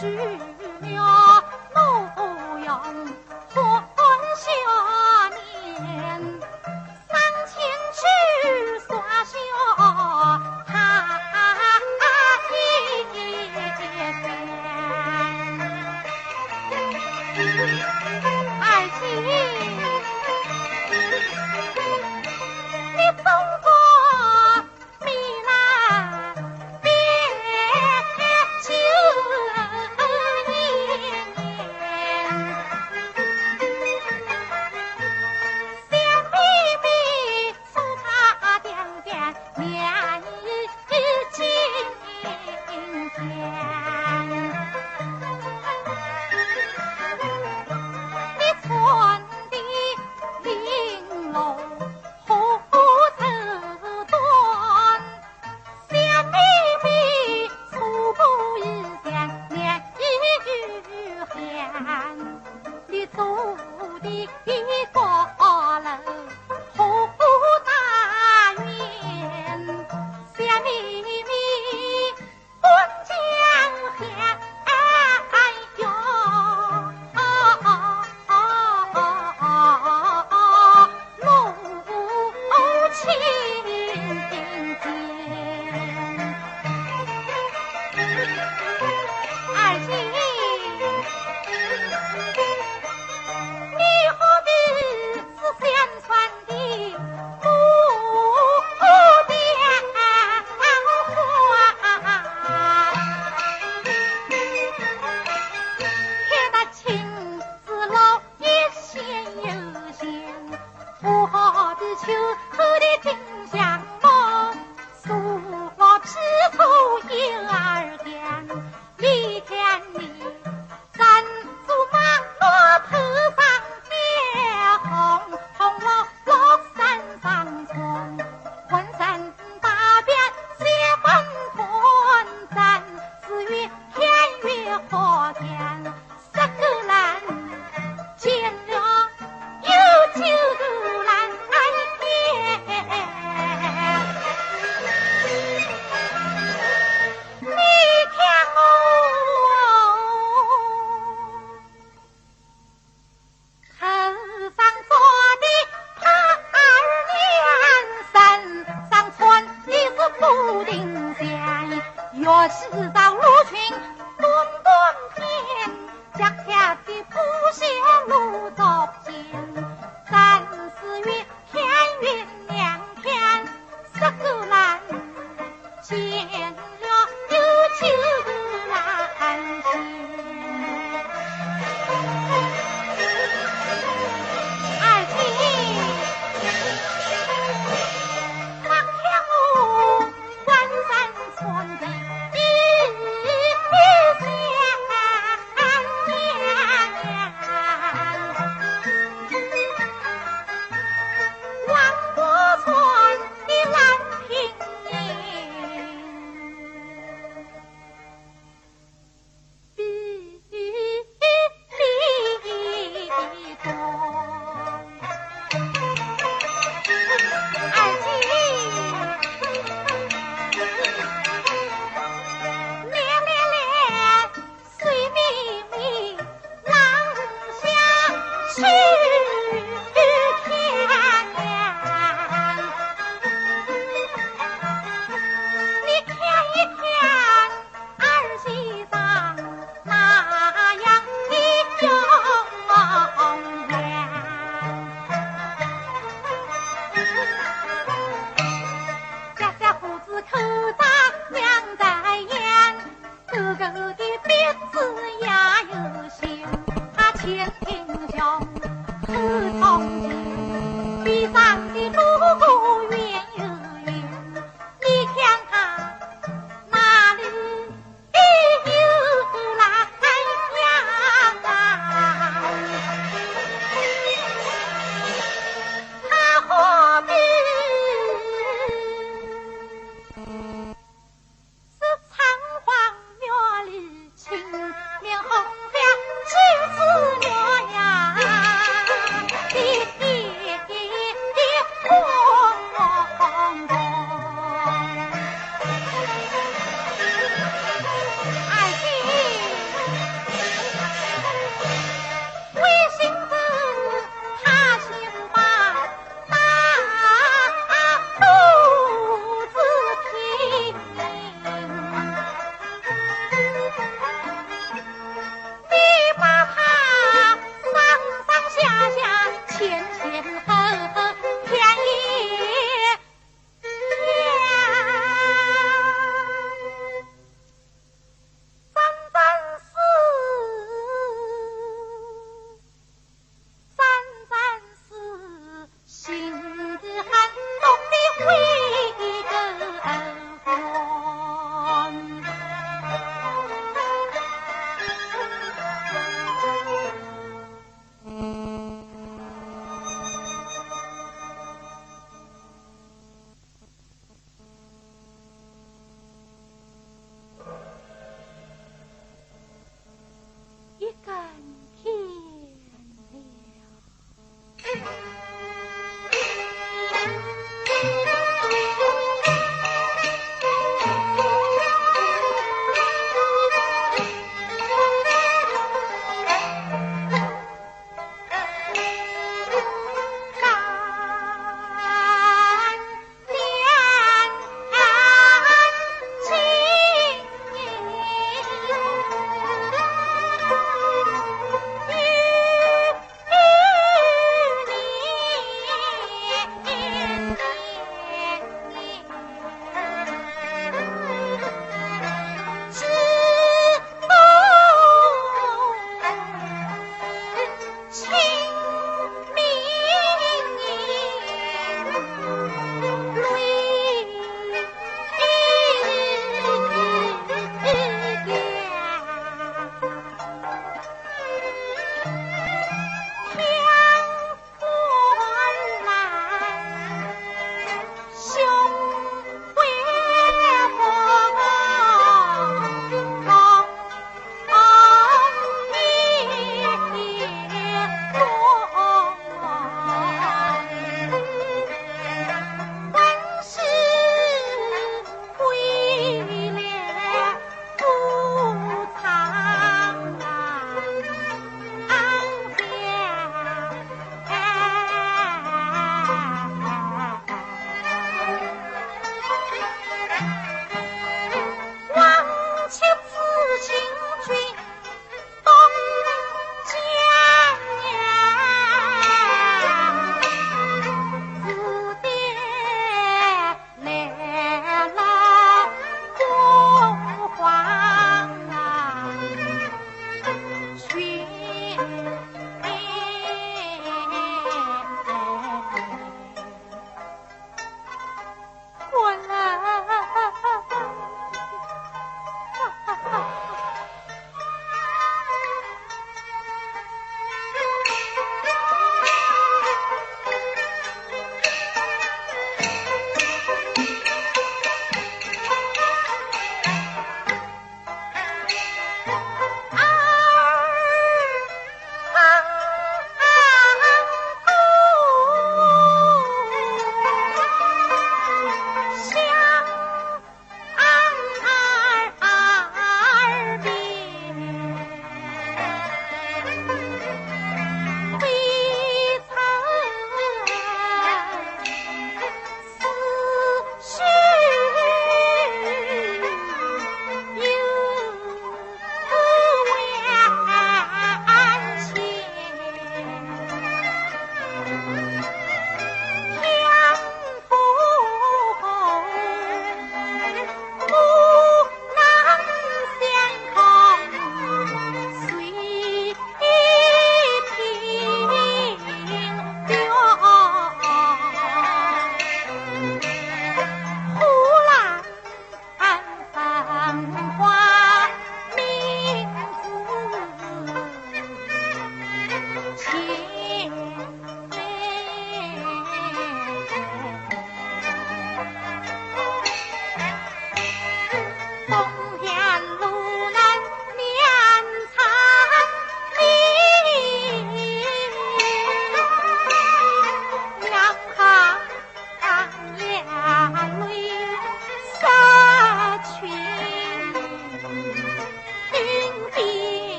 只有奴仆用魂血念三千尺伞下踏一二情